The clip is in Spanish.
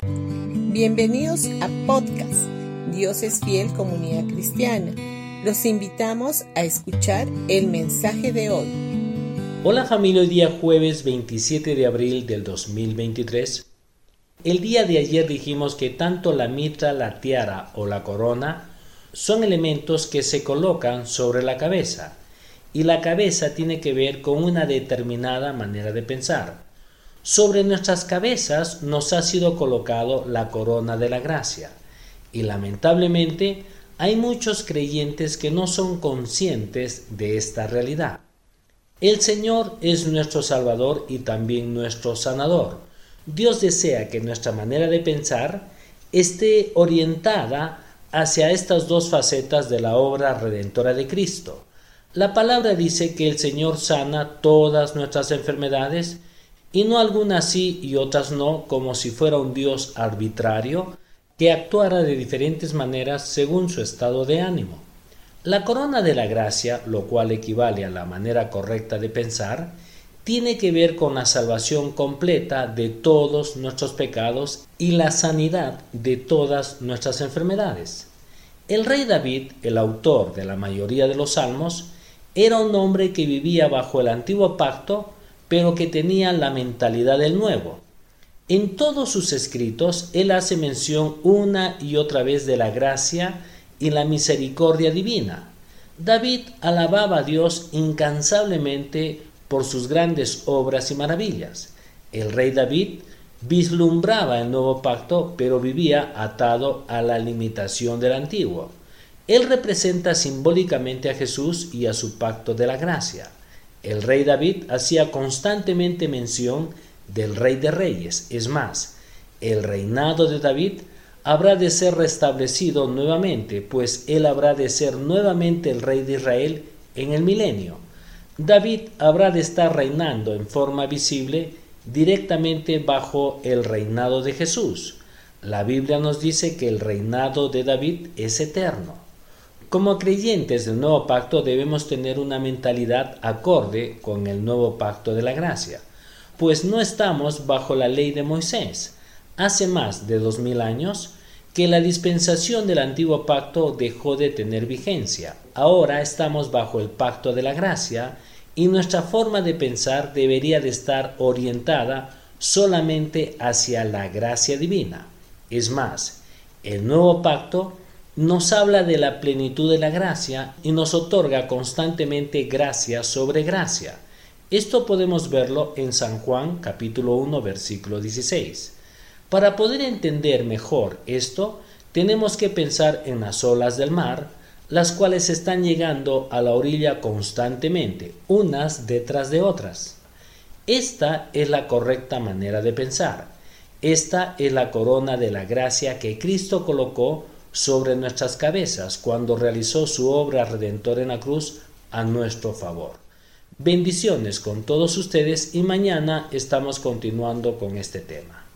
Bienvenidos a podcast Dios es fiel comunidad cristiana. Los invitamos a escuchar el mensaje de hoy. Hola familia, hoy día jueves 27 de abril del 2023. El día de ayer dijimos que tanto la mitra, la tiara o la corona son elementos que se colocan sobre la cabeza y la cabeza tiene que ver con una determinada manera de pensar. Sobre nuestras cabezas nos ha sido colocado la corona de la gracia y lamentablemente hay muchos creyentes que no son conscientes de esta realidad. El Señor es nuestro Salvador y también nuestro sanador. Dios desea que nuestra manera de pensar esté orientada hacia estas dos facetas de la obra redentora de Cristo. La palabra dice que el Señor sana todas nuestras enfermedades y no algunas sí y otras no, como si fuera un Dios arbitrario que actuara de diferentes maneras según su estado de ánimo. La corona de la gracia, lo cual equivale a la manera correcta de pensar, tiene que ver con la salvación completa de todos nuestros pecados y la sanidad de todas nuestras enfermedades. El rey David, el autor de la mayoría de los salmos, era un hombre que vivía bajo el antiguo pacto, pero que tenía la mentalidad del nuevo. En todos sus escritos él hace mención una y otra vez de la gracia y la misericordia divina. David alababa a Dios incansablemente por sus grandes obras y maravillas. El rey David vislumbraba el nuevo pacto, pero vivía atado a la limitación del antiguo. Él representa simbólicamente a Jesús y a su pacto de la gracia. El rey David hacía constantemente mención del rey de reyes. Es más, el reinado de David habrá de ser restablecido nuevamente, pues él habrá de ser nuevamente el rey de Israel en el milenio. David habrá de estar reinando en forma visible directamente bajo el reinado de Jesús. La Biblia nos dice que el reinado de David es eterno. Como creyentes del nuevo pacto debemos tener una mentalidad acorde con el nuevo pacto de la gracia pues no estamos bajo la ley de Moisés. Hace más de dos mil años que la dispensación del antiguo pacto dejó de tener vigencia. Ahora estamos bajo el pacto de la gracia y nuestra forma de pensar debería de estar orientada solamente hacia la gracia divina. Es más, el nuevo pacto nos habla de la plenitud de la gracia y nos otorga constantemente gracia sobre gracia. Esto podemos verlo en San Juan capítulo 1 versículo 16. Para poder entender mejor esto, tenemos que pensar en las olas del mar, las cuales están llegando a la orilla constantemente, unas detrás de otras. Esta es la correcta manera de pensar. Esta es la corona de la gracia que Cristo colocó sobre nuestras cabezas cuando realizó su obra redentora en la cruz a nuestro favor. Bendiciones con todos ustedes y mañana estamos continuando con este tema.